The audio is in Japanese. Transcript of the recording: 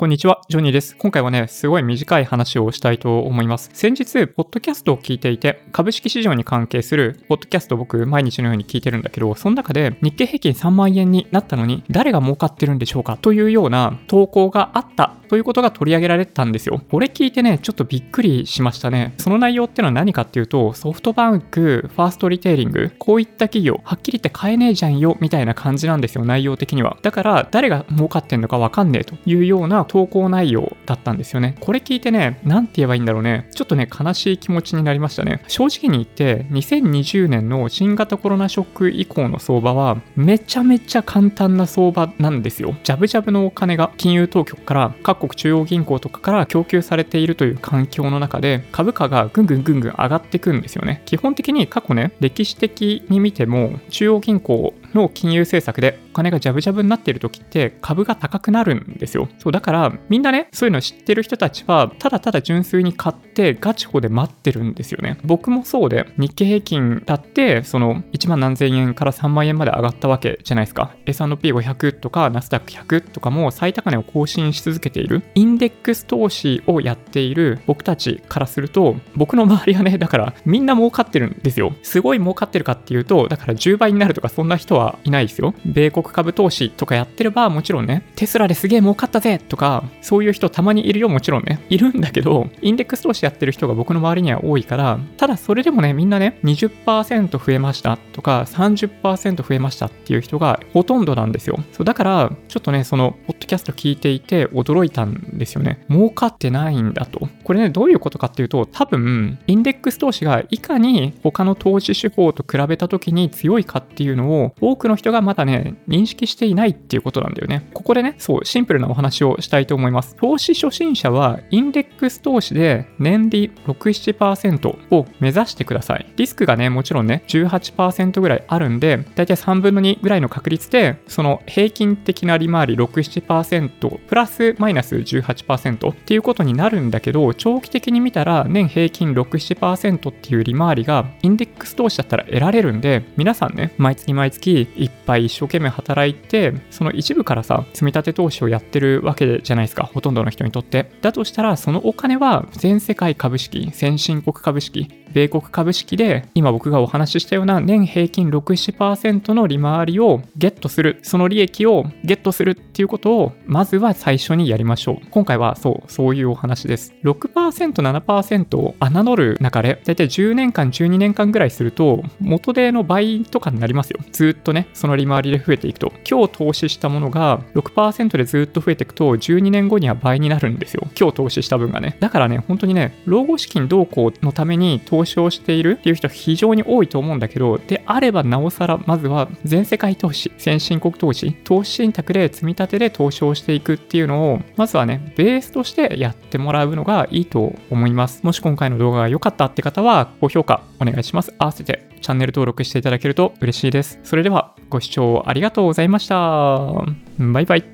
こんにちは、ジョニーです。今回はね、すごい短い話をしたいと思います。先日、ポッドキャストを聞いていて、株式市場に関係するポッドキャスト僕、毎日のように聞いてるんだけど、その中で日経平均3万円になったのに、誰が儲かってるんでしょうか？というような投稿があったということが取り上げられたんですよ。これ聞いてね、ちょっとびっくりしましたね。その内容ってのは何かっていうと、ソフトバンク、ファーストリテイリング、こういった企業、はっきり言って買えねえじゃんよ、みたいな感じなんですよ、内容的には。だから、誰が儲かってんのかわかんねえというような投稿内容だったんですよね。これ聞いてね、なんて言えばいいんだろうね。ちょっとね、悲しい気持ちになりましたね。正直に言って、2020年の新型コロナショック以降の相場は、めちゃめちゃ簡単な相場なんですよ。ジャブジャブのお金が金融当局から各国中央銀行とかから供給されているという環境の中で、株価がぐんぐんぐんぐん上がっていくんですよね。基本的に過去ね、歴史的に見ても、中央銀行の金融政策でお金がジャブジャブになっている時って株が高くなるんですよ。そう、だからみんなね、そういうの知ってる人たちは、ただただ純粋に買ってガチホで待ってるんですよね。僕もそうで、日経平均だって、その1万何千円から3万円まで上がったわけじゃないですか。S&P500 とかナスダック100とかも最高値を更新し続けている、インデックス投資をやっている僕たちからすると、僕の周りはね、だからみんな儲かってるんですよ。すごい儲かってるかっていうと、だから10倍になるとかそんな人ははいないですよ。米国株投資とかやってればもちろんね、テスラですげえ儲かったぜとか、そういう人たまにいるよ、もちろんね。いるんだけど、インデックス投資やってる人が僕の周りには多いから、ただそれでもね、みんなね、20%増えましたとか、30%増えましたっていう人がほとんどなんですよ。そうだから、ちょっとね、その、ポッドキャスト聞いていて驚いたんですよね。儲かってないんだと。これね、どういうことかっていうと、多分、インデックス投資がいかに他の投資手法と比べた時に強いかっていうのを、多くの人がまだね、認識していないっていうことなんだよね。ここでね、そう、シンプルなお話をしたいと思います。投資初心者は、インデックス投資で年利6、7%を目指してください。リスクがね、もちろんね、18%ぐらいあるんで、だいたい3分の2ぐらいの確率で、その平均的な利回り6、7%、プラスマイナス18%っていうことになるんだけど、長期的に見たら年平均6、7%っていう利回りが、インデックス投資だったら得られるんで、皆さんね、毎月毎月いっぱい一生懸命働いて、その一部からさ、積み立て投資をやってるわけじゃないですか、ほとんどの人にとって。だとしたら、そのお金は全世界株式、先進国株式、米国株式で、今僕がお話ししたような年平均6、7%の利回りをゲットする、その利益をゲットするっていうことを、まずは最初にやりましょう。今回はそう、そういうお話です。6%、7%を侮る中で、だいたい10年間、12年間ぐらいすると、元手の倍とかになりますよ。ずっととね、その利回りで増えていくと。今日投資したものが6%でずっと増えていくと、12年後には倍になるんですよ。今日投資した分がね。だからね、本当にね、老後資金動向のために投資をしているっていう人は非常に多いと思うんだけど、であればなおさら、まずは全世界投資、先進国投資、投資信託で積み立てで投資をしていくっていうのを、まずはね、ベースとしてやってもらうのがいいと思います。もし今回の動画が良かったって方は、高評価お願いします。合わせてチャンネル登録していただけると嬉しいです。それではご視聴ありがとうございました。バイバイ。